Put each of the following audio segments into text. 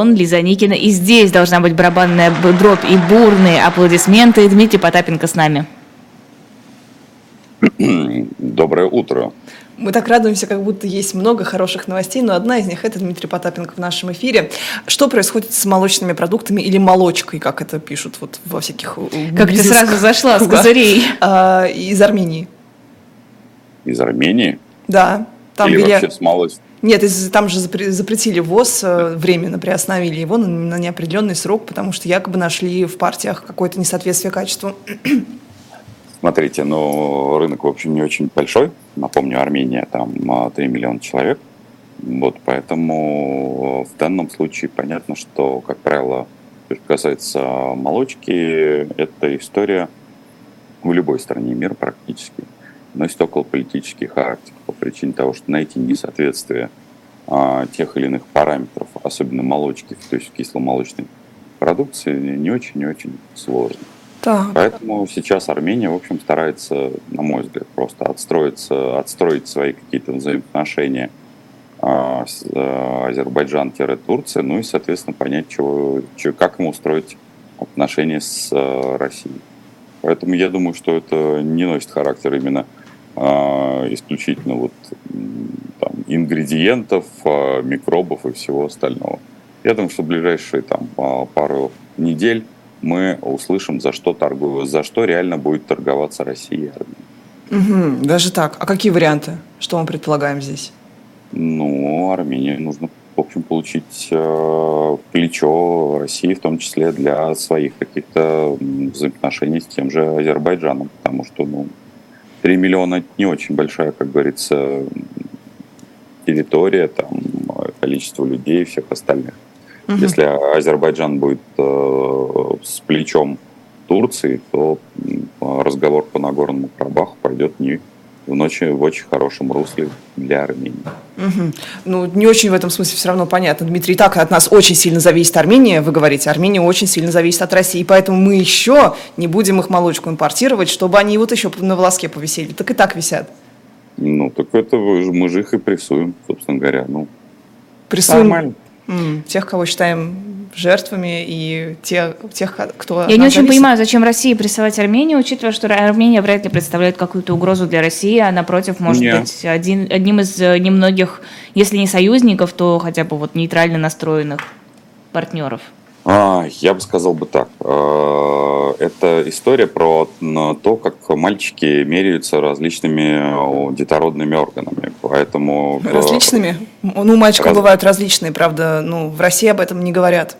Лиза Никина. И здесь должна быть барабанная дробь и бурные аплодисменты. Дмитрий Потапенко с нами. Доброе утро. Мы так радуемся, как будто есть много хороших новостей, но одна из них – это Дмитрий Потапенко в нашем эфире. Что происходит с молочными продуктами или молочкой, как это пишут вот во всяких э, Как ты сразу зашла с козырей. А, из Армении. Из Армении? Да. Там или вообще с малостью? Нет, там же запретили ВОЗ, э, временно приостановили его на неопределенный срок, потому что якобы нашли в партиях какое-то несоответствие качеству. Смотрите, ну, рынок, в общем, не очень большой. Напомню, Армения, там 3 миллиона человек. Вот, поэтому в данном случае понятно, что, как правило, что касается молочки, это история в любой стране мира практически носит околополитический характер по причине того, что найти несоответствие а, тех или иных параметров, особенно молочки, то есть кисломолочной продукции, не очень-не очень сложно. Так. Поэтому сейчас Армения, в общем, старается, на мой взгляд, просто отстроиться, отстроить свои какие-то взаимоотношения а, с а, Азербайджан-Турция, ну и, соответственно, понять, чего, чего, как ему устроить отношения с а, Россией. Поэтому я думаю, что это не носит характер именно исключительно вот там, ингредиентов, а, микробов и всего остального. Я думаю, что в ближайшие там, а, пару недель мы услышим, за что торгую, за что реально будет торговаться Россия. Угу, даже так. А какие варианты? Что мы предполагаем здесь? Ну, Армении нужно, в общем, получить э, плечо России, в том числе для своих каких-то взаимоотношений с тем же Азербайджаном, потому что, ну, 3 миллиона не очень большая, как говорится, территория, там, количество людей и всех остальных. Угу. Если Азербайджан будет э, с плечом Турции, то разговор по Нагорному Карабаху пойдет не в, ночи, в очень хорошем русле для Армении. Угу. Ну, не очень в этом смысле все равно понятно. Дмитрий, так от нас очень сильно зависит Армения, вы говорите, Армения очень сильно зависит от России, поэтому мы еще не будем их молочку импортировать, чтобы они вот еще на волоске повисели. Так и так висят. Ну, так это мы же их и прессуем, собственно говоря. Ну, прессуем нормально. Тех, кого считаем жертвами и те, тех, кто... Я не очень понимаю, зачем России прессовать Армению, учитывая, что Армения вряд ли представляет какую-то угрозу для России, а напротив может Нет. быть один, одним из э, немногих, если не союзников, то хотя бы вот нейтрально настроенных партнеров. А, я бы сказал бы так. Э, это история про то, как мальчики меряются различными детородными органами. Поэтому... Э, различными? Ну, у мальчиков Раз... бывают различные, правда. Ну, в России об этом не говорят.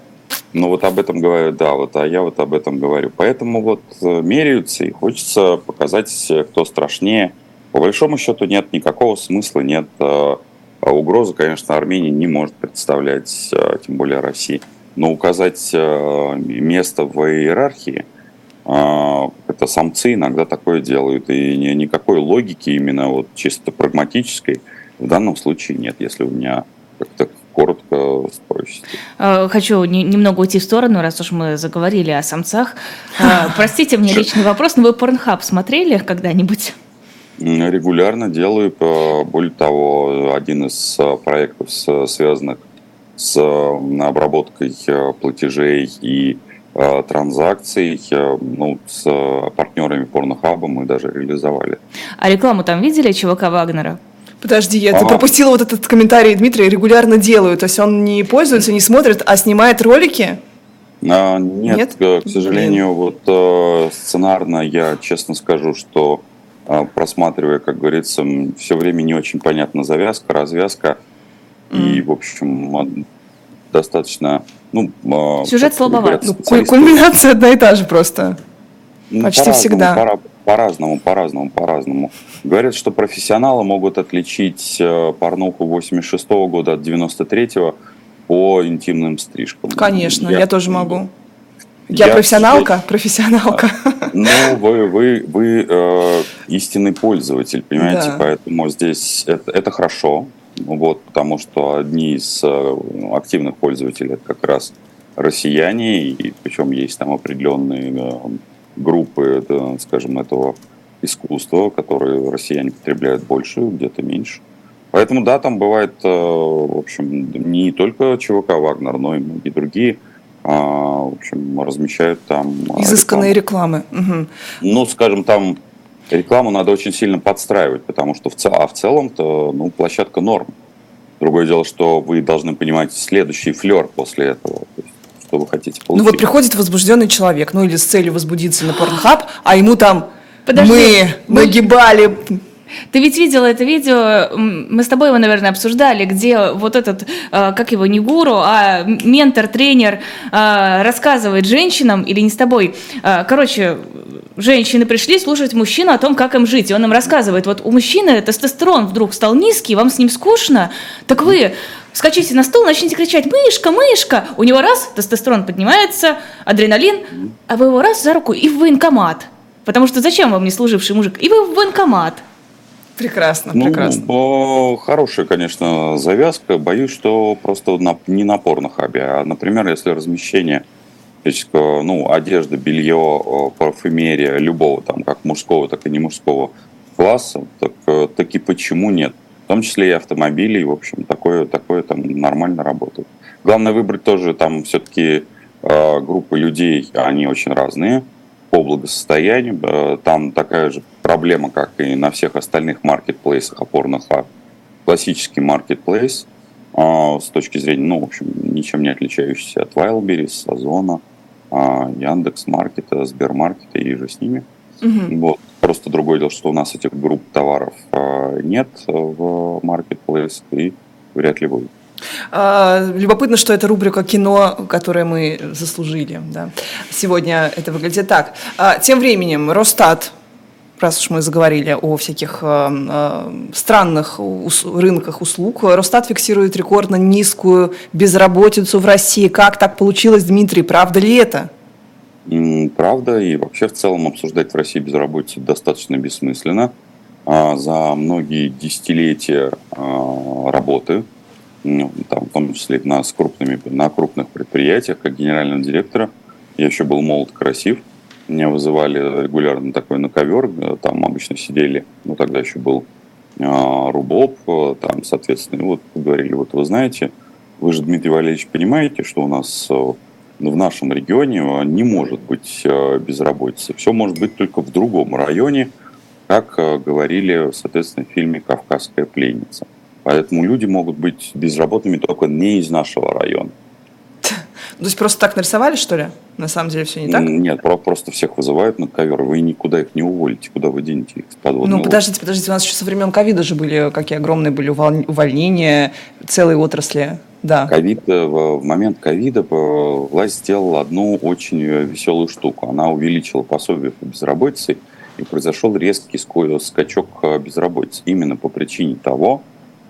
Ну, вот об этом говорю, да, вот, а я вот об этом говорю. Поэтому вот э, меряются, и хочется показать, кто страшнее. По большому счету нет никакого смысла, нет угрозы, конечно, Армении не может представлять, тем более России но указать э, место в иерархии, э, это самцы иногда такое делают, и никакой логики именно вот чисто прагматической в данном случае нет, если у меня как-то коротко спросите. Э, хочу немного уйти в сторону, раз уж мы заговорили о самцах. Простите мне личный вопрос, но вы Pornhub смотрели когда-нибудь? Регулярно делаю. Более того, один из проектов, связанных с обработкой э, платежей и э, транзакций э, ну, с партнерами Порнохаба мы даже реализовали. А рекламу там видели ЧВК Вагнера? Подожди, я а. пропустила вот этот комментарий Дмитрия, регулярно делаю. То есть он не пользуется, не смотрит, а снимает ролики? А, нет, нет, к сожалению, Блин. вот э, сценарно я честно скажу, что э, просматривая, как говорится, все время не очень понятна завязка, развязка. И, в общем, достаточно... Ну, а, Сюжет слабоват. Ну, кульминация одна и та же просто. Ну, Почти по всегда. По-разному, по-разному, по-разному. Говорят, что профессионалы могут отличить э, порнуху 86 -го года от 93-го по интимным стрижкам. Конечно, я, я тоже могу. Я, я профессионалка, я, профессионалка. Ну, вы, вы, вы э, истинный пользователь, понимаете, да. поэтому здесь это, это хорошо, вот, потому что одни из э, активных пользователей это как раз россияне, и причем есть там определенные э, группы, скажем, этого искусства, которые россияне потребляют больше, где-то меньше. Поэтому, да, там бывает, э, в общем, не только ЧВК «Вагнер», но и многие другие а, в общем, размещают там... Изысканные рекламы. рекламы. Угу. Ну, скажем, там рекламу надо очень сильно подстраивать, потому что в, цел, а в целом-то ну, площадка норм. Другое дело, что вы должны понимать следующий флер после этого. То есть, что вы хотите получить. Ну вот приходит возбужденный человек, ну или с целью возбудиться на порнхаб, а ему там Подожди, мы ну, нагибали ты ведь видела это видео, мы с тобой его, наверное, обсуждали, где вот этот, э, как его, не гуру, а ментор, тренер э, рассказывает женщинам, или не с тобой, э, короче, женщины пришли слушать мужчину о том, как им жить, и он им рассказывает, вот у мужчины тестостерон вдруг стал низкий, вам с ним скучно, так вы скачите на стол, начните кричать «мышка, мышка!» У него раз, тестостерон поднимается, адреналин, а вы его раз за руку и в военкомат. Потому что зачем вам не служивший мужик? И вы в военкомат. Прекрасно, ну, прекрасно. Хорошая, конечно, завязка. Боюсь, что просто на, не на порнохабе, а, например, если размещение ну, одежда, белье, парфюмерия любого, там, как мужского, так и не мужского класса, так, э, таки почему нет? В том числе и автомобили, в общем, такое, такое там нормально работает. Главное выбрать тоже там все-таки э, группы людей, они очень разные по благосостоянию. Э, там такая же проблема, как и на всех остальных маркетплейсах опорных а Классический маркетплейс а, с точки зрения, ну, в общем, ничем не отличающийся от Wildberries, Озона, а, Яндекс Маркета, Сбермаркета и же с ними. Угу. Вот. Просто другое дело, что у нас этих групп товаров нет в маркетплейс и вряд ли будет. Любопытно, что это рубрика «Кино», которое мы заслужили. Да. Сегодня это выглядит так. Тем временем Росстат раз уж мы заговорили о всяких э, э, странных рынках услуг, Росстат фиксирует рекордно низкую безработицу в России. Как так получилось, Дмитрий? Правда ли это? Правда, и вообще в целом обсуждать в России безработицу достаточно бессмысленно. А за многие десятилетия а, работы, там, в том числе на, с крупными, на крупных предприятиях, как генерального директора, я еще был молод красив – меня вызывали регулярно такой на ковер, э, там обычно сидели, ну тогда еще был э, Рубоп, э, там, соответственно, вот говорили, вот вы знаете, вы же, Дмитрий Валерьевич, понимаете, что у нас в нашем регионе не может быть безработицы. Все может быть только в другом районе, как говорили, соответственно, в фильме «Кавказская пленница». Поэтому люди могут быть безработными только не из нашего района. То есть просто так нарисовали, что ли? На самом деле все не так? Нет, просто всех вызывают на ковер. Вы никуда их не уволите. Куда вы денете их с подводной Ну, подождите, подождите. У нас еще со времен ковида же были, какие огромные были увольнения целой отрасли. Да. Ковид, э, в момент ковида э, власть сделала одну очень веселую штуку. Она увеличила пособие по безработице, и произошел резкий скачок э, безработицы. Именно по причине того,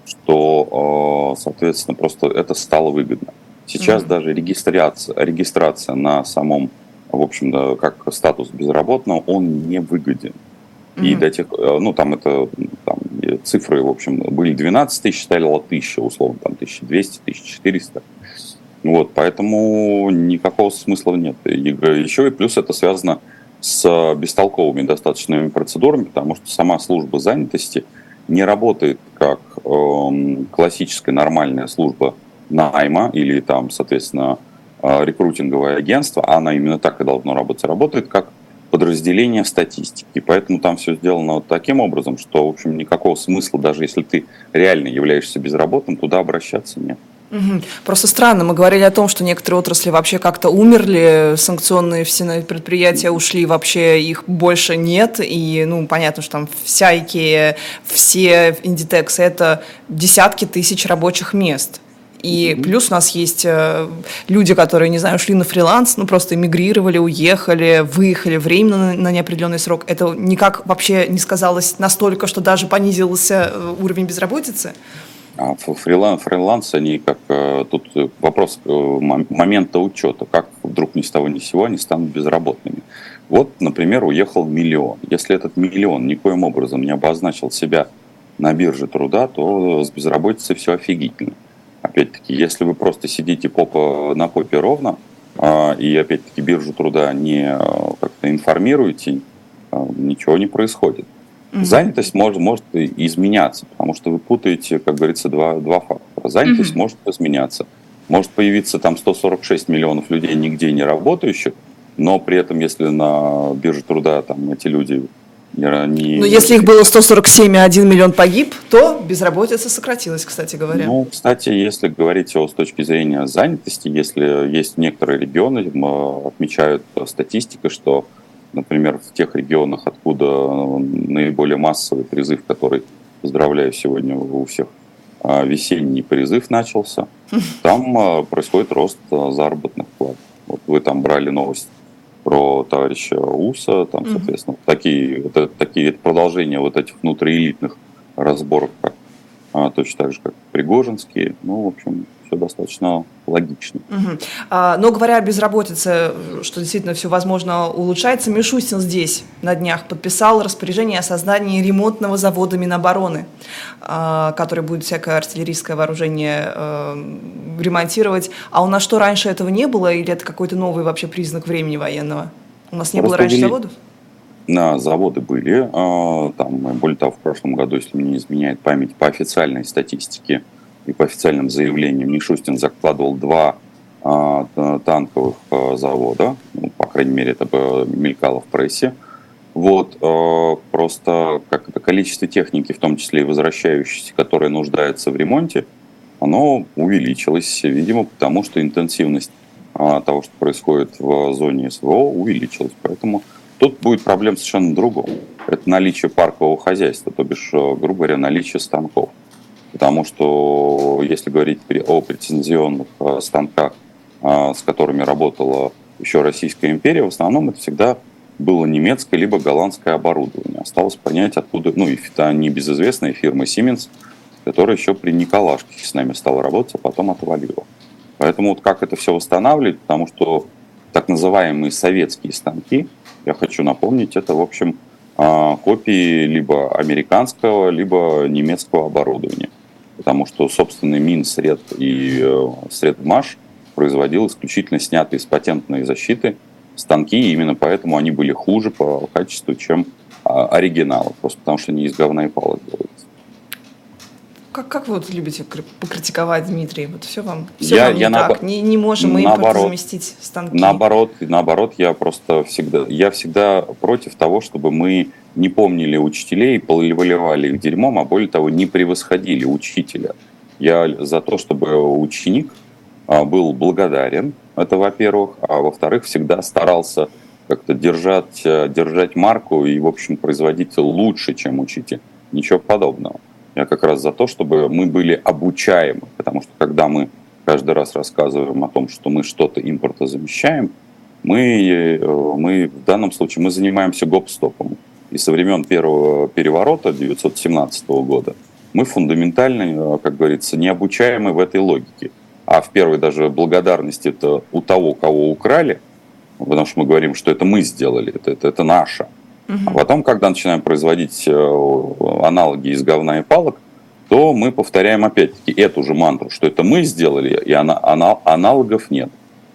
что, соответственно, просто это стало выгодно. Сейчас mm-hmm. даже регистрация, регистрация на самом, в общем, да, как статус безработного, он не выгоден. Mm-hmm. И до тех, э, ну, там это, там, цифры, в общем, были 12 тысяч, стало тысяча, условно, там, 1200, 1400. Вот, поэтому никакого смысла нет. Еще и плюс это связано с бестолковыми достаточными процедурами, потому что сама служба занятости не работает как э, классическая нормальная служба найма или там, соответственно, э, рекрутинговое агентство, а она именно так и должно работать, работает как подразделение статистики. Поэтому там все сделано вот таким образом, что, в общем, никакого смысла, даже если ты реально являешься безработным, туда обращаться нет. Просто странно, мы говорили о том, что некоторые отрасли вообще как-то умерли, санкционные все предприятия ушли, вообще их больше нет, и, ну, понятно, что там вся IKEA, все Inditex – это десятки тысяч рабочих мест. И плюс у нас есть э, люди, которые, не знаю, ушли на фриланс, ну просто эмигрировали, уехали, выехали временно на, на неопределенный срок. Это никак вообще не сказалось настолько, что даже понизился э, уровень безработицы? А фриланс, фриланс, они как э, тут вопрос момента учета, как вдруг ни с того ни с сего они станут безработными. Вот, например, уехал миллион. Если этот миллион никоим образом не обозначил себя на бирже труда, то с безработицей все офигительно. Опять-таки, если вы просто сидите попа на попе ровно, а, и опять-таки биржу труда не а, как-то информируете, а, ничего не происходит. Угу. Занятость может, может изменяться, потому что вы путаете, как говорится, два, два фактора. Занятость угу. может изменяться. Может появиться там 146 миллионов людей нигде не работающих, но при этом, если на бирже труда там эти люди не... Но если их было 147 и 1 миллион погиб, то безработица сократилась, кстати говоря. Ну, кстати, если говорить о, с точки зрения занятости, если есть некоторые регионы, отмечают статистика, что, например, в тех регионах, откуда наиболее массовый призыв, который, поздравляю, сегодня у всех а, весенний призыв начался, там а, происходит рост а, заработных плат. Вот вы там брали новость про товарища Уса, там, соответственно, mm-hmm. такие, вот это, такие это продолжение вот этих внутриэлитных разборок, как, а, точно так же, как Пригожинские. Ну, в общем, все достаточно логично. Угу. А, но говоря о безработице, что действительно все возможно улучшается, Мишустин здесь на днях подписал распоряжение о создании ремонтного завода Минобороны, а, который будет всякое артиллерийское вооружение а, ремонтировать. А у нас что, раньше этого не было или это какой-то новый вообще признак времени военного? У нас не Просто было раньше заводов? На заводы были. А, там, более того, в прошлом году, если мне не изменяет память, по официальной статистике и по официальным заявлениям Мишустин закладывал два а, танковых а, завода, ну, по крайней мере, это мелькало в прессе. Вот, а, просто как это количество техники, в том числе и возвращающейся, которая нуждается в ремонте, оно увеличилось, видимо, потому что интенсивность того, что происходит в зоне СВО, увеличилась. Поэтому тут будет проблема совершенно другом. Это наличие паркового хозяйства, то бишь, грубо говоря, наличие станков. Потому что если говорить о претензионных э, станках, э, с которыми работала еще Российская империя, в основном это всегда было немецкое либо голландское оборудование. Осталось понять, откуда, ну, это небезызвестная фирма Siemens, которая еще при Николашке с нами стала работать, а потом отвалила. Поэтому вот как это все восстанавливать, потому что так называемые советские станки, я хочу напомнить, это, в общем, э, копии либо американского, либо немецкого оборудования потому что собственный Минсред и э, Средмаш производил исключительно снятые с патентной защиты станки, и именно поэтому они были хуже по качеству, чем а, оригиналы, просто потому что они из говна и палок делаются. Как, как вы вот любите покритиковать, Дмитрий? Вот все вам, все я, вам не я так. Не, не можем мы наоборот, заместить станки. Наоборот, наоборот, я просто всегда, я всегда против того, чтобы мы не помнили учителей, поливали их дерьмом, а более того, не превосходили учителя. Я за то, чтобы ученик а, был благодарен, это во-первых, а во-вторых, всегда старался как-то держать, держать марку и, в общем, производить лучше, чем учитель. Ничего подобного. Я как раз за то, чтобы мы были обучаемы, потому что когда мы каждый раз рассказываем о том, что мы что-то импортозамещаем, мы, э, мы в данном случае мы занимаемся гоп-стопом. И со времен первого переворота 1917 года мы фундаментально, э, как говорится, не обучаемы в этой логике. А в первой даже благодарности это у того, кого украли, потому что мы говорим, что это мы сделали, это, это, это наше. А потом, когда начинаем производить э, аналоги из говна и палок, то мы повторяем опять-таки эту же мантру, что это мы сделали, и она, она, аналогов нет.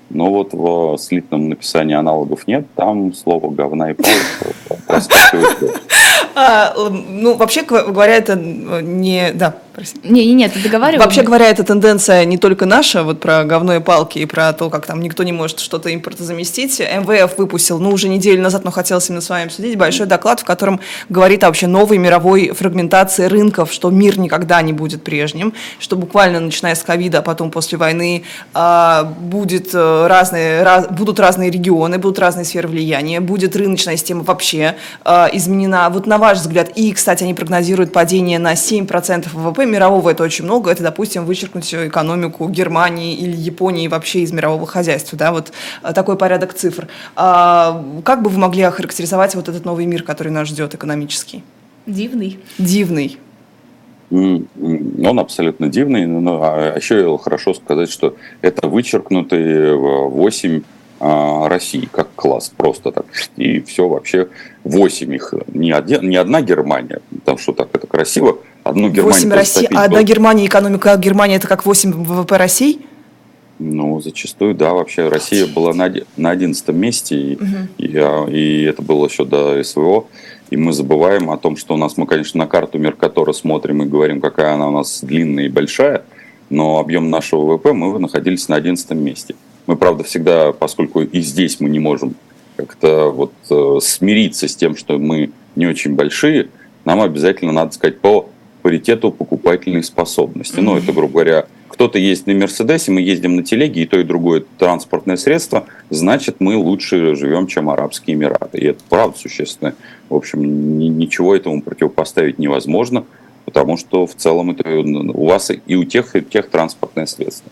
Но вот в слитном написании аналогов нет, там слово говна и палок проскакивает. А, ну, вообще говоря, это не... Да, прости. Не, не, нет, ты договаривай. Вообще говоря, эта тенденция не только наша, вот про говно и палки и про то, как там никто не может что-то импортозаместить. МВФ выпустил, ну, уже неделю назад, но хотелось именно с вами обсудить, большой доклад, в котором говорит о вообще новой мировой фрагментации рынков, что мир никогда не будет прежним, что буквально начиная с ковида, а потом после войны а, будет э, разные, раз, будут разные регионы, будут разные сферы влияния, будет рыночная система вообще а, изменена. Вот на ваш взгляд, и, кстати, они прогнозируют падение на 7% ВВП мирового это очень много, это, допустим, вычеркнуть экономику Германии или Японии вообще из мирового хозяйства, да, вот э, такой порядок цифр. А, как бы вы могли охарактеризовать вот этот новый мир, который нас ждет экономический? Дивный. Дивный. Он абсолютно дивный, но а еще хорошо сказать, что это вычеркнутые 8 а, России как класс просто так. И все вообще 8 их. Не, один, не одна Германия, потому что так это красиво, одну Германию 8 России, а одна Германия, экономика Германии это как 8 ВВП России? Ну, зачастую, да. Вообще Россия была на, на 11 месте, и, угу. и, и это было еще до СВО. И мы забываем о том, что у нас, мы, конечно, на карту Меркатора смотрим и говорим, какая она у нас длинная и большая, но объем нашего ВВП мы находились на 11 месте. Мы, правда, всегда, поскольку и здесь мы не можем как-то вот э, смириться с тем, что мы не очень большие, нам обязательно надо сказать по паритету покупательной способности. Mm-hmm. Ну, это, грубо говоря, кто-то ездит на Мерседесе, мы ездим на телеге, и то, и другое транспортное средство, значит, мы лучше живем, чем Арабские Эмираты. И это правда существенно. В общем, ничего этому противопоставить невозможно, потому что в целом это у вас и у тех, и у тех транспортное средство.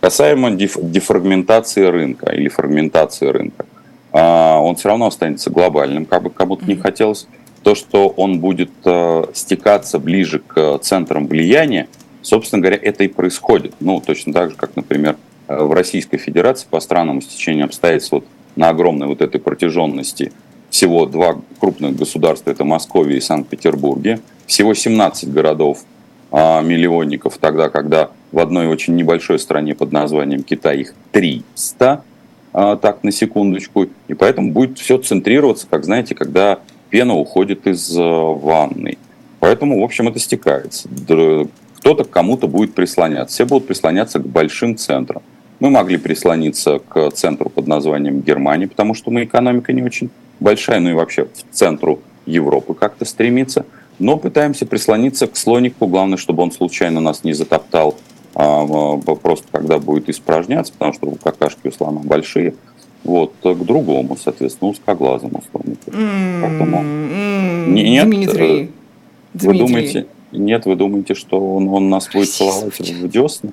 Касаемо дефрагментации рынка или фрагментации рынка, а, он все равно останется глобальным, как бы кому-то не хотелось. То, что он будет э, стекаться ближе к центрам влияния, Собственно говоря, это и происходит. Ну, точно так же, как, например, э, в Российской Федерации по странному стечению обстоятельств вот на огромной вот этой протяженности всего два крупных государства, это Московия и Санкт-Петербурге, всего 17 городов а, миллионников, тогда, когда в одной очень небольшой стране под названием Китай их 300, а, так, на секундочку, и поэтому будет все центрироваться, как, знаете, когда пена уходит из а, ванной. Поэтому, в общем, это стекается кто-то к кому-то будет прислоняться. Все будут прислоняться к большим центрам. Мы могли прислониться к центру под названием Германия, потому что мы экономика не очень большая, ну и вообще в центру Европы как-то стремится. Но пытаемся прислониться к слонику, главное, чтобы он случайно нас не затоптал, просто когда будет испражняться, потому что какашки у слона большие. Вот, к другому, соответственно, узкоглазому слонику. Mm-hmm. Поэтому... Mm-hmm. Нет, Дмитрий. Э, вы Дмитрий. думаете, нет, вы думаете, что он, он нас будет целовать в десны?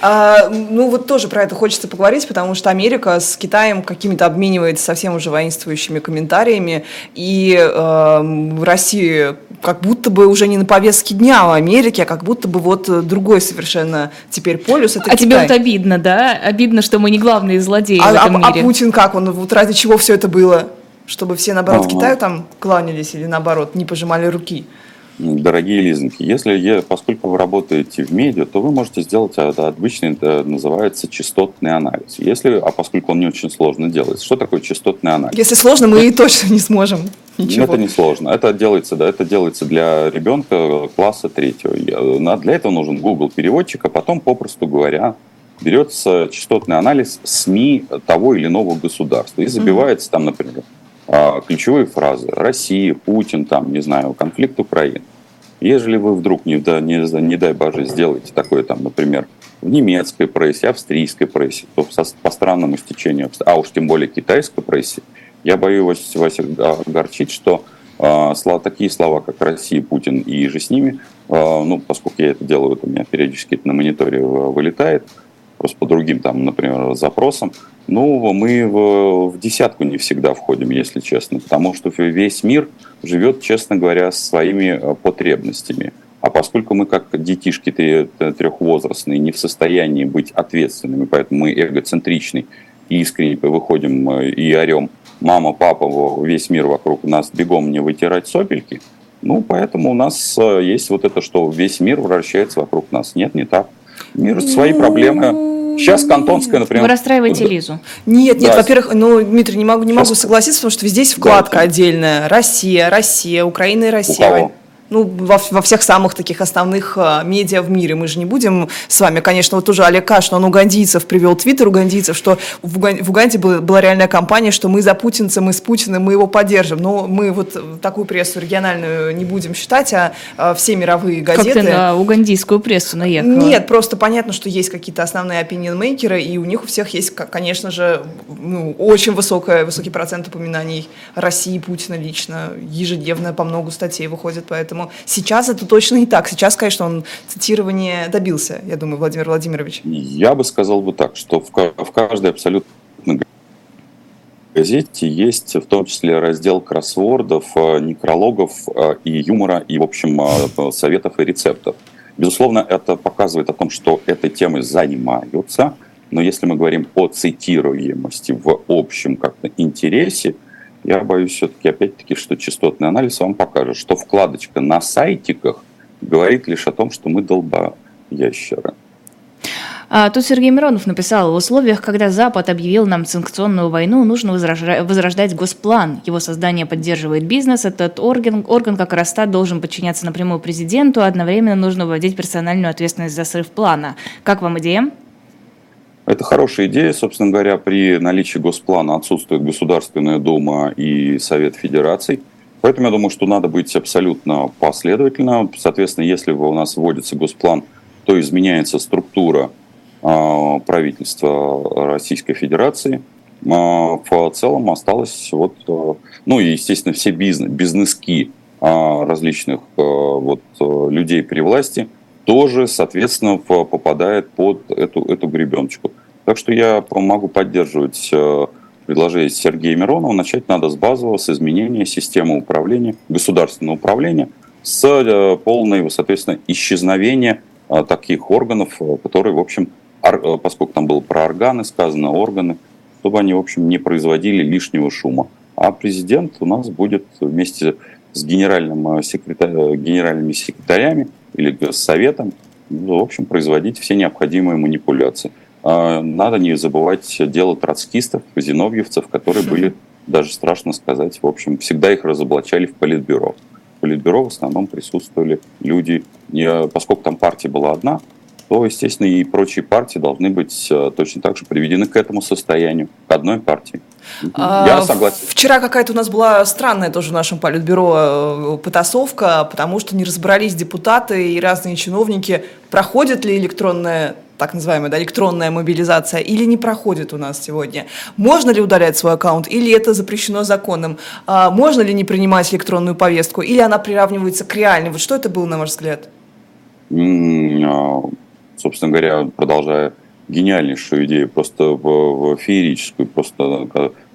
А, ну, вот тоже про это хочется поговорить, потому что Америка с Китаем какими-то обменивается совсем уже воинствующими комментариями, и э, Россия как будто бы уже не на повестке дня в Америке, а как будто бы вот другой совершенно теперь полюс. Это а Китай. тебе вот обидно, да? Обидно, что мы не главные злодеи а, в этом а, мире. А Путин как? Он вот ради чего все это было? Чтобы все, наоборот, ага. Китаю там кланялись или, наоборот, не пожимали руки? Дорогие лизинги, если, поскольку вы работаете в медиа, то вы можете сделать обычный, это называется частотный анализ. Если, а поскольку он не очень сложно делается, что такое частотный анализ? Если сложно, мы и точно не сможем. Ничего. Это не сложно. Это делается, да, это делается для ребенка класса третьего. Для этого нужен Google переводчик, а потом, попросту говоря, берется частотный анализ СМИ того или иного государства и забивается там, например, ключевые фразы «Россия», «Путин», там, не знаю, «Конфликт Украины». Ежели вы вдруг, не, да, не, не дай боже, сделаете такое, там, например, в немецкой прессе, австрийской прессе, то со, по странному стечению, а уж тем более китайской прессе, я боюсь вас огорчить, что э, такие слова, как Россия, Путин и же с ними, э, ну, поскольку я это делаю, это у меня периодически на мониторе вылетает, просто по другим, там, например, запросам, ну, мы в, в десятку не всегда входим, если честно, потому что весь мир живет, честно говоря, своими э, потребностями. А поскольку мы как детишки трехвозрастные не в состоянии быть ответственными, поэтому мы эгоцентричны и искренне выходим э, и орем «мама, папа, весь мир вокруг нас, бегом мне вытирать сопельки», ну, поэтому у нас э, есть вот это, что весь мир вращается вокруг нас. Нет, не так. Мир свои проблемы Сейчас Кантонская, например... Вы расстраиваете Лизу. Нет, нет, да. во-первых, ну, Дмитрий, не могу, не могу согласиться, потому что здесь вкладка да, отдельная. Россия, Россия, Украина и Россия. У кого? Ну, во, во всех самых таких основных э, медиа в мире. Мы же не будем с вами, конечно, вот тоже Олег Каш, но он угандийцев привел, твиттер угандийцев, что в, Уган, в Уганде была, была реальная кампания, что мы за путинца, мы с Путиным, мы его поддержим. Но мы вот такую прессу региональную не будем считать, а, а все мировые газеты... Как ты на угандийскую прессу наехала? Нет, просто понятно, что есть какие-то основные opinion-мейкеры, и у них у всех есть, конечно же, ну, очень высокая, высокий процент упоминаний России, Путина лично, ежедневно по много статей выходит, поэтому Поэтому сейчас это точно не так. Сейчас, конечно, он цитирование добился, я думаю, Владимир Владимирович. Я бы сказал бы так, что в, в каждой абсолютно газете есть в том числе раздел кроссвордов, э, некрологов э, и юмора, и, в общем, э, советов и рецептов. Безусловно, это показывает о том, что этой темой занимаются, но если мы говорим о цитируемости в общем как-то интересе, я боюсь все-таки, опять-таки, что частотный анализ вам покажет, что вкладочка на сайтиках говорит лишь о том, что мы долба ящеры. А, тут Сергей Миронов написал, в условиях, когда Запад объявил нам санкционную войну, нужно возрождать госплан. Его создание поддерживает бизнес. Этот орган, орган как Росстат, должен подчиняться напрямую президенту, а одновременно нужно вводить персональную ответственность за срыв плана. Как вам идея? Это хорошая идея. Собственно говоря, при наличии госплана отсутствует Государственная Дума и Совет Федераций. Поэтому я думаю, что надо быть абсолютно последовательно. Соответственно, если у нас вводится госплан, то изменяется структура а, правительства Российской Федерации. А, в целом осталось вот, а, ну и, естественно, все бизнес, бизнески различных вот, людей при власти тоже, соответственно, попадает под эту, эту гребеночку. Так что я могу поддерживать предложение Сергея Миронова. Начать надо с базового, с изменения системы управления, государственного управления, с э, полной, соответственно, исчезновения таких органов, которые, в общем, Э, поскольку там было про органы сказано, органы, чтобы они, в общем, не производили лишнего шума. А президент у нас будет вместе с генеральным э, секретарь, э, генеральными секретарями или с советом, ну, в общем, производить все необходимые манипуляции. А, надо не забывать дело троцкистов, зиновьевцев, которые были, даже страшно сказать, в общем, всегда их разоблачали в политбюро. В политбюро в основном присутствовали люди, поскольку там партия была одна, то, естественно, и прочие партии должны быть э, точно так же приведены к этому состоянию, к одной партии. А, Я согласен. Вчера какая-то у нас была странная тоже в нашем политбюро э, потасовка, потому что не разобрались депутаты и разные чиновники, проходит ли электронная так называемая да, электронная мобилизация или не проходит у нас сегодня? Можно ли удалять свой аккаунт или это запрещено законом? А, можно ли не принимать электронную повестку или она приравнивается к реальной? Вот что это было, на ваш взгляд? А, собственно говоря, продолжая гениальнейшую идею, просто в, феерическую, просто,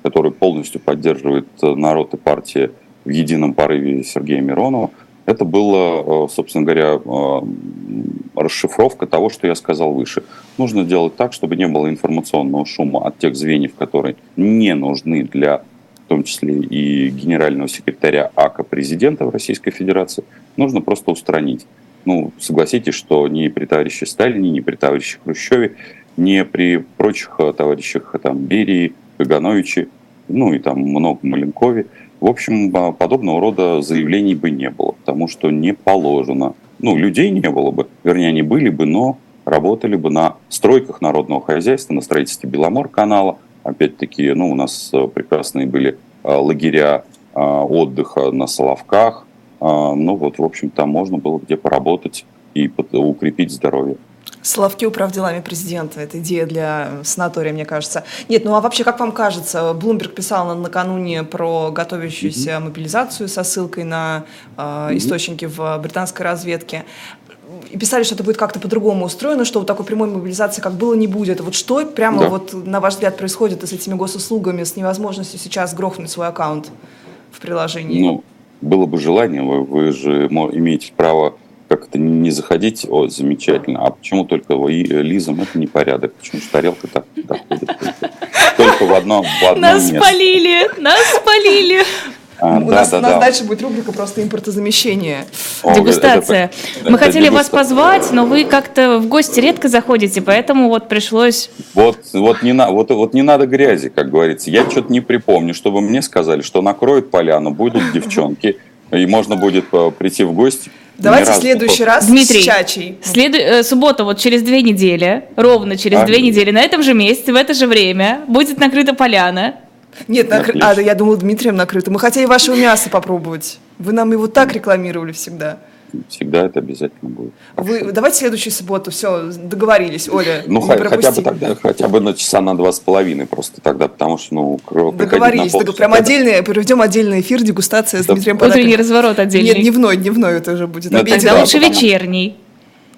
которую полностью поддерживает народ и партия в едином порыве Сергея Миронова, это было, э, собственно говоря, э, расшифровка того, что я сказал выше. Нужно делать так, чтобы не было информационного шума от тех звеньев, которые не нужны для, в том числе и генерального секретаря АКа президента в Российской Федерации. Нужно просто устранить ну, согласитесь, что ни при товарище Сталине, ни при товарище Хрущеве, ни при прочих э, товарищах э, там, Берии, Кагановиче, ну и там много Маленкове, в общем, подобного рода заявлений бы не было, потому что не положено. Ну, людей не было бы, вернее, они были бы, но работали бы на стройках народного хозяйства, на строительстве Беломор-канала. Опять-таки, ну, у нас э, прекрасные были лагеря отдыха на Соловках, а, ну вот, в общем, там можно было где поработать и укрепить здоровье. Славки управ делами президента. Это идея для санатория, мне кажется. Нет, ну а вообще, как вам кажется, Блумберг писал накануне про готовящуюся mm-hmm. мобилизацию со ссылкой на э, mm-hmm. источники в британской разведке. И писали, что это будет как-то по-другому устроено, что вот такой прямой мобилизации как было не будет. Вот что прямо да. вот на ваш взгляд происходит с этими госуслугами, с невозможностью сейчас грохнуть свой аккаунт в приложении? Ну, было бы желание, вы, вы же имеете право как-то не заходить, о, замечательно, а почему только вы, Лизам это непорядок, почему же тарелка так доходит только, только в одном, в одном Нас месте. спалили, нас спалили. А, у да, нас, да, у нас да. дальше будет рубрика просто импортозамещение. О, Дегустация. Это, Мы это хотели дегуста... вас позвать, но вы как-то в гости редко заходите, поэтому вот пришлось... Вот, вот, не, на, вот, вот не надо грязи, как говорится. Я что-то не припомню, чтобы мне сказали, что накроют поляну, будут девчонки, и можно будет э, прийти в гости. Давайте в следующий раз Дмитрий, с Чачей. Следу... Э, суббота вот через две недели, ровно через а, две недели, на этом же месте, в это же время будет накрыта поляна. Нет, накры... а, да, я думала, Дмитрием накрыто. Мы хотели вашего мяса попробовать. Вы нам его так рекламировали всегда. Всегда это обязательно будет. Вы давайте следующую субботу, все, договорились, Оля. Ну, хотя бы тогда, хотя бы на часа на два с половиной просто тогда, потому что, ну, Договорились, на прям отдельный, проведем отдельный эфир, дегустация с да. Дмитрием. Утренний разворот отдельный. Нет, дневной, дневной это уже будет. Ну, тогда лучше вечерний.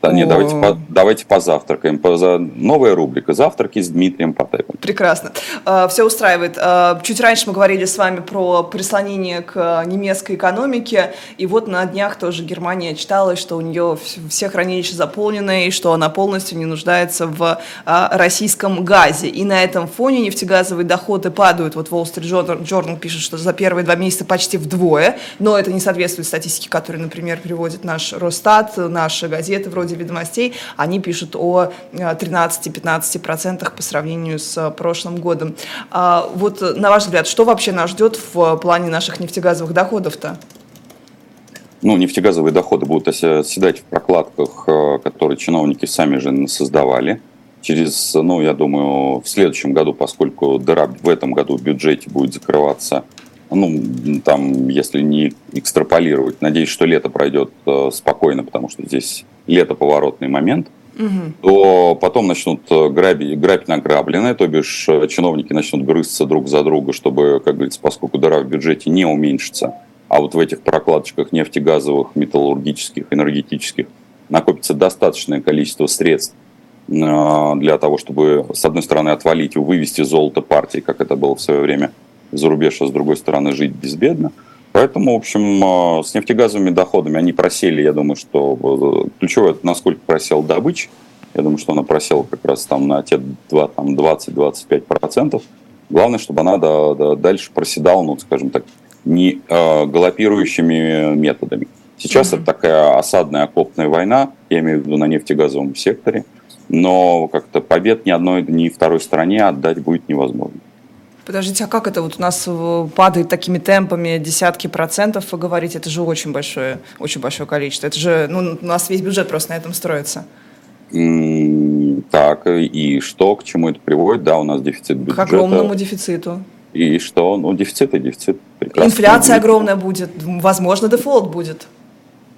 Да, нет, давайте, по, давайте позавтракаем. Поза... Новая рубрика «Завтраки с Дмитрием Потапенко». Прекрасно. А, Все устраивает. А, чуть раньше мы говорили с вами про прислонение к немецкой экономике, и вот на днях тоже Германия читалась, что у нее все хранилища заполнены, и что она полностью не нуждается в а, российском газе. И на этом фоне нефтегазовые доходы падают. Вот Wall Street Journal пишет, что за первые два месяца почти вдвое, но это не соответствует статистике, которую, например, приводит наш Росстат, наши газеты вроде вроде «Ведомостей», они пишут о 13-15% по сравнению с прошлым годом. А вот, на ваш взгляд, что вообще нас ждет в плане наших нефтегазовых доходов-то? ну, нефтегазовые доходы будут оседать в прокладках, э, которые чиновники сами же создавали. Через, ну, я думаю, в следующем году, поскольку дыра в этом году в бюджете будет закрываться, ну, там, если не экстраполировать, надеюсь, что лето пройдет э, спокойно, потому что здесь лето поворотный момент, угу. то потом начнут э, грабить, грабить награбленное, то бишь чиновники начнут грызться друг за друга, чтобы, как говорится, поскольку дыра в бюджете не уменьшится, а вот в этих прокладочках нефтегазовых, металлургических, энергетических накопится достаточное количество средств э, для того, чтобы, с одной стороны, отвалить и вывести золото партии, как это было в свое время за рубеж, а с другой стороны, жить безбедно. Поэтому, в общем, э, с нефтегазовыми доходами они просели, я думаю, что э, ключевое, это насколько просел добыча. Я думаю, что она просела как раз там на те 20-25%. Главное, чтобы она дальше проседала, ну, скажем так, не э, галопирующими методами. Сейчас mm-hmm. это такая осадная окопная война, я имею в виду на нефтегазовом секторе, но как-то побед ни одной, ни второй стране отдать будет невозможно. Подождите, а как это вот у нас э, падает такими темпами десятки процентов, вы говорите, это же очень большое, очень большое количество. Это же, ну, у нас весь бюджет просто на этом строится. Mm, так, и что, к чему это приводит? Да, у нас дефицит бюджета. К огромному дефициту. И что? Ну, дефицит и дефицит. Прекрасно. Инфляция будет. огромная будет, возможно, дефолт будет.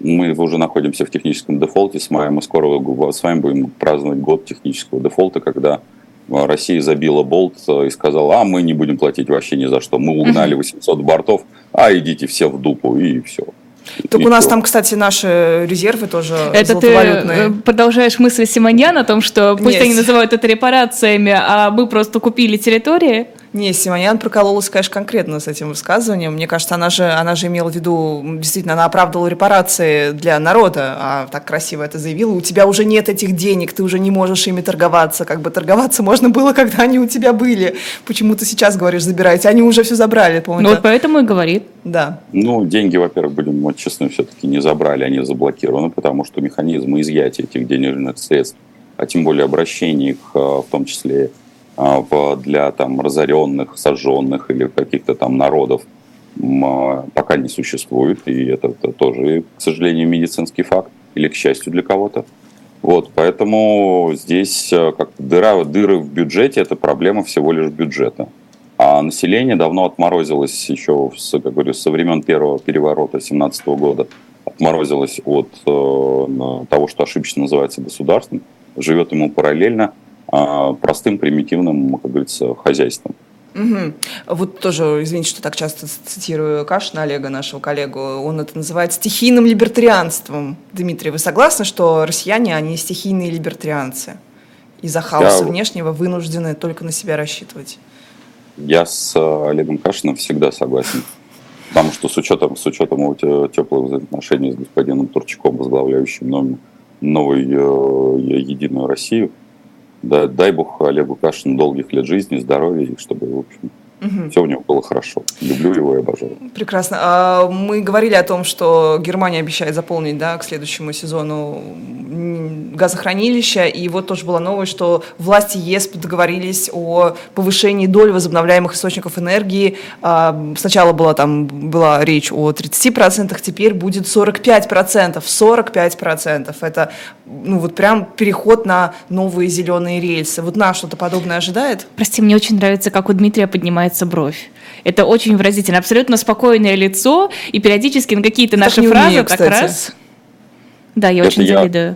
Мы уже находимся в техническом дефолте с мая. Мы скоро с вами будем праздновать год технического дефолта, когда Россия забила болт и сказала, а мы не будем платить вообще ни за что. Мы угнали 800 бортов, а идите все в дупу, и все. Так у нас там, кстати, наши резервы тоже Это ты э, продолжаешь мысль Симоньян о том, что пусть Нет. они называют это репарациями, а мы просто купили территории? Не, Симонян прокололась, конечно, конкретно с этим высказыванием. Мне кажется, она же, она же имела в виду, действительно, она оправдывала репарации для народа, а так красиво это заявила. У тебя уже нет этих денег, ты уже не можешь ими торговаться. Как бы торговаться можно было, когда они у тебя были. Почему ты сейчас говоришь, забирайте? Они уже все забрали, по-моему. Ну, вот поэтому и говорит. Да. Ну, деньги, во-первых, будем вот, честны, все-таки не забрали, они заблокированы, потому что механизм изъятия этих денежных средств, а тем более обращение их, в том числе а, для там, разоренных, сожженных или каких-то там народов а, пока не существует. И это, это тоже, к сожалению, медицинский факт или к счастью для кого-то. Вот, поэтому здесь э, как дыра, дыры в бюджете – это проблема всего лишь бюджета. А население давно отморозилось еще, как говорю, со времен первого переворота 17 года, отморозилось от э, того, что ошибочно называется государством, живет ему параллельно, а, простым, примитивным, как говорится, хозяйством. Угу. Вот тоже, извините, что так часто цитирую Кашина Олега, нашего коллегу, он это называет стихийным либертарианством. Дмитрий, вы согласны, что россияне, они стихийные либертарианцы? Из-за хаоса Я... внешнего вынуждены только на себя рассчитывать? Я с э, Олегом Кашиным всегда согласен. Потому что с учетом, с учетом его теплых взаимоотношений с господином Турчаком, возглавляющим новую э, Единую Россию, да, дай бог Олегу Кашину долгих лет жизни, здоровья, чтобы, в общем, Угу. Все у него было хорошо. Люблю его и обожаю. Прекрасно. А мы говорили о том, что Германия обещает заполнить да, к следующему сезону газохранилища. И вот тоже была новость, что власти ЕС договорились о повышении доли возобновляемых источников энергии. А, сначала была, там, была речь о 30%, теперь будет 45%. 45%. Это ну, вот прям переход на новые зеленые рельсы. Вот нас что-то подобное ожидает? Прости, мне очень нравится, как у Дмитрия поднимается поднимается бровь. Это очень выразительно. Абсолютно спокойное лицо, и периодически на какие-то наши фразы умею, так раз... Да, я это очень я, завидую.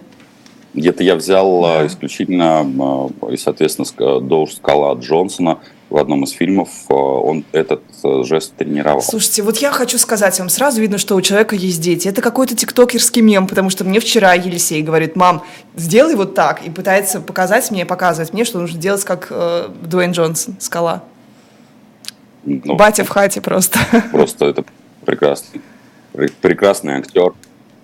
Где-то я взял да. исключительно, а, и, соответственно, Доуш Скала Джонсона в одном из фильмов, а, он этот жест тренировал. Слушайте, вот я хочу сказать вам, сразу видно, что у человека есть дети. Это какой-то тиктокерский мем, потому что мне вчера Елисей говорит, мам, сделай вот так, и пытается показать мне, показывать мне, что нужно делать, как э, Дуэйн Джонсон, скала. Ну, Батя в хате просто. Просто это прекрасный, прекрасный актер.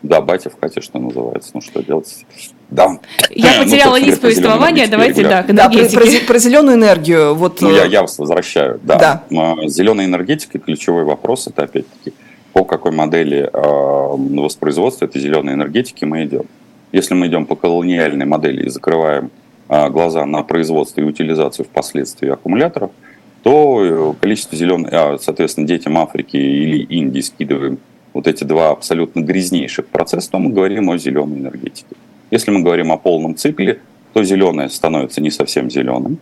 Да, батя в хате, что называется. Ну, что делать? Да. Я ну, потеряла ну, нить повествования, давайте, да, да про, про, про зеленую энергию. Вот, ну, я, э, я вас возвращаю, да. да. Зеленая энергетика, ключевой вопрос, это опять-таки, по какой модели э, воспроизводства этой зеленой энергетики мы идем. Если мы идем по колониальной модели и закрываем а, глаза на производство и утилизацию впоследствии аккумуляторов, то э, количество зеленых, а, соответственно, детям Африки или Индии скидываем вот эти два абсолютно грязнейших процесса, то мы говорим о зеленой энергетике. Если мы говорим о полном цикле, то зеленое становится не совсем зеленым.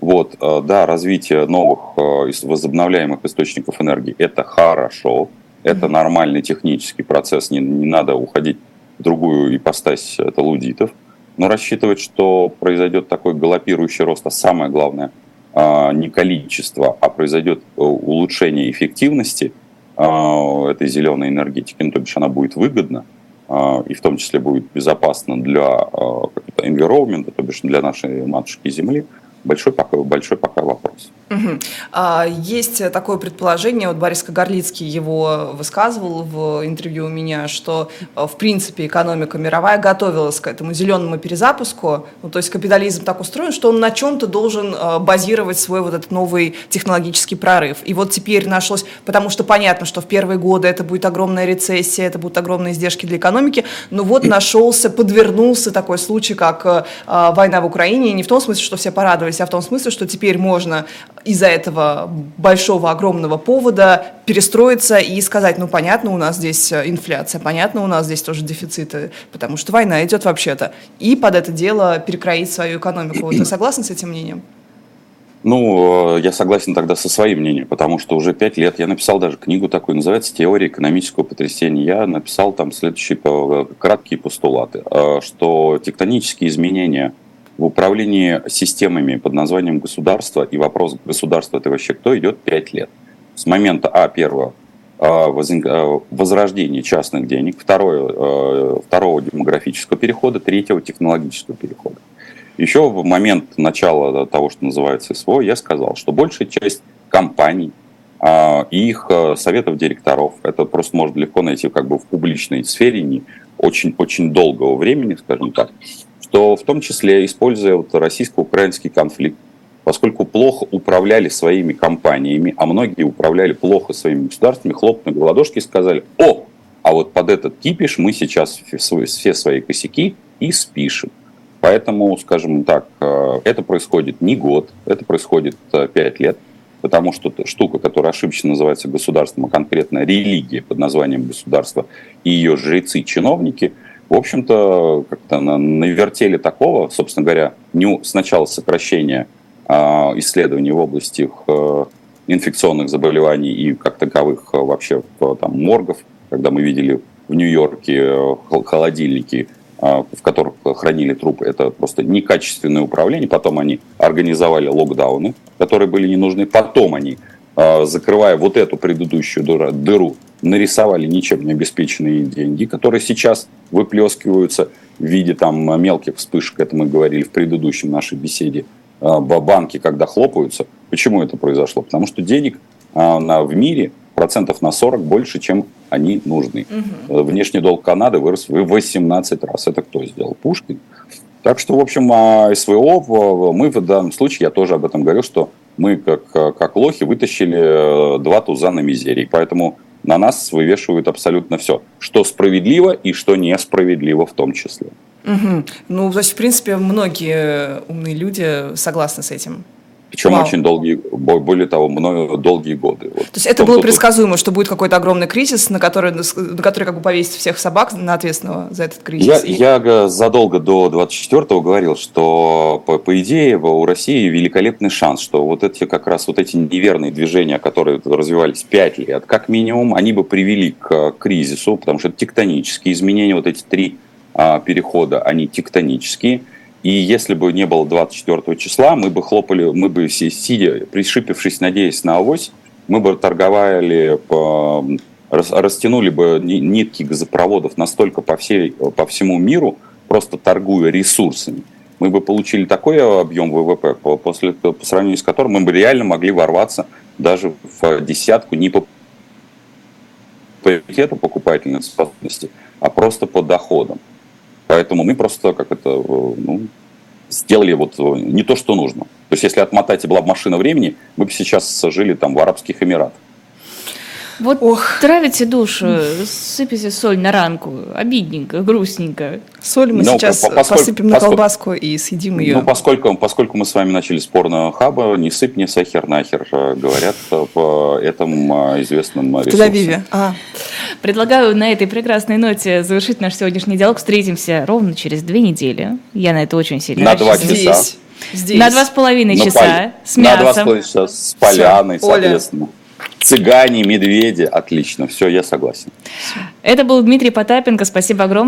Вот, э, да, развитие новых э, возобновляемых источников энергии – это хорошо, это нормальный технический процесс, не, не надо уходить в другую ипостась это лудитов. Но рассчитывать, что произойдет такой галопирующий рост, а самое главное, не количество, а произойдет улучшение эффективности этой зеленой энергетики, ну, то бишь она будет выгодна, и в том числе будет безопасна для environment, то бишь для нашей матушки Земли, большой пока, большой пока вопрос. Угу. А, есть такое предположение, вот Борис Кагарлицкий его высказывал в интервью у меня, что в принципе экономика мировая готовилась к этому зеленому перезапуску, ну, то есть капитализм так устроен, что он на чем-то должен а, базировать свой вот этот новый технологический прорыв. И вот теперь нашлось, потому что понятно, что в первые годы это будет огромная рецессия, это будут огромные издержки для экономики, но вот нашелся, подвернулся такой случай, как а, война в Украине, не в том смысле, что все порадовались, а в том смысле, что теперь можно из-за этого большого, огромного повода перестроиться и сказать, ну, понятно, у нас здесь э, инфляция, понятно, у нас здесь тоже дефициты, потому что война идет вообще-то, и под это дело перекроить свою экономику. Вот вы согласны с этим мнением? Ну, э, я согласен тогда со своим мнением, потому что уже пять лет я написал даже книгу такую, называется «Теория экономического потрясения». Я написал там следующие э, краткие постулаты, что тектонические изменения – в управлении системами под названием государство, и вопрос государства это вообще кто идет 5 лет. С момента А первого а, а, возрождения частных денег, второе, а, второго демографического перехода, третьего технологического перехода. Еще в момент начала того, что называется СВО, я сказал, что большая часть компаний и их советов директоров, это просто можно легко найти как бы в публичной сфере, не очень-очень долгого времени, скажем так, что в том числе, используя вот российско-украинский конфликт, поскольку плохо управляли своими компаниями, а многие управляли плохо своими государствами, хлопнули в ладошки и сказали, о, а вот под этот кипиш мы сейчас все свои косяки и спишем. Поэтому, скажем так, э, это происходит не год, это происходит э, пять лет, потому что штука, которая ошибочно называется государством, а конкретно религия под названием государство и ее жрецы, чиновники – в общем-то, как-то навертели такого, собственно говоря, не сначала сокращение а, исследований в области э, инфекционных заболеваний и как таковых э, вообще там, моргов, когда мы видели в Нью-Йорке э, холодильники, в которых хранили трупы, это просто некачественное управление. Потом они организовали локдауны, которые были не нужны. Потом они, закрывая вот эту предыдущую дыру, нарисовали ничем не обеспеченные деньги, которые сейчас выплескиваются в виде там мелких вспышек, это мы говорили в предыдущем нашей беседе, а, в банке, когда хлопаются. Почему это произошло? Потому что денег а, в мире процентов на 40 больше, чем они нужны. Угу. Внешний долг Канады вырос в 18 раз. Это кто сделал? Пушкин. Так что, в общем, а, СВО, мы в данном случае, я тоже об этом говорил, что мы как, как лохи вытащили э, два туза на мизерии. Поэтому на нас вывешивают абсолютно все, что справедливо и что несправедливо в том числе. Угу. Ну, есть, в принципе, многие умные люди согласны с этим. Причем Вау. очень долгие, более того, много, долгие годы. Вот. То есть это было предсказуемо, что будет какой-то огромный кризис, на который, на который как бы повесить всех собак на ответственного за этот кризис? Я, я задолго до 24-го говорил, что по, по идее у России великолепный шанс, что вот эти как раз вот эти неверные движения, которые развивались 5 лет, как минимум, они бы привели к кризису, потому что тектонические изменения, вот эти три а, перехода, они тектонические – и если бы не было 24 числа, мы бы хлопали, мы бы все сидя, пришипившись, надеясь на авось, мы бы торговали, растянули бы нитки газопроводов настолько по, всей, по всему миру, просто торгуя ресурсами. Мы бы получили такой объем ВВП, после, по сравнению с которым мы бы реально могли ворваться даже в десятку не по приоритету покупательной способности, а просто по доходам. Поэтому мы просто как это, э, ну, сделали вот э, не то, что нужно. То есть, если отмотать и была бы машина времени, мы бы сейчас жили там в Арабских Эмиратах. Вот Ох. травите душу, сыпите соль на ранку. Обидненько, грустненько. Соль мы Ну, сейчас по- поскольку- посыпем на поскольку- колбаску и съедим ее. Ну, поскольку, поскольку мы с вами начали с порно-хаба, не сыпь, не сахер нахер, э, говорят в этом э, известном в ресурсе. Тель-Авиве. А, Предлагаю на этой прекрасной ноте завершить наш сегодняшний диалог. Встретимся ровно через две недели. Я на это очень сильно На два часа. здесь. Здесь. На два с половиной часа поле- с На два с мясом. половиной часа с поляной, Всё, Оля. Цыгане, медведи, отлично, все, я согласен. Это был Дмитрий Потапенко. Спасибо огромное.